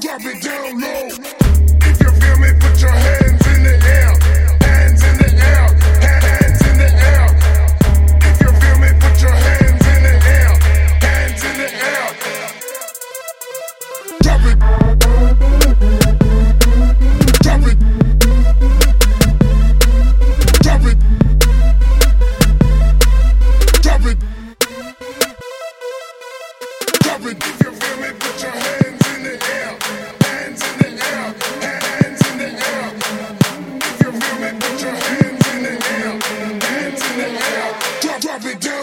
Drop it down low. Put your hands in the air, hands in the air. Drop, drop it down.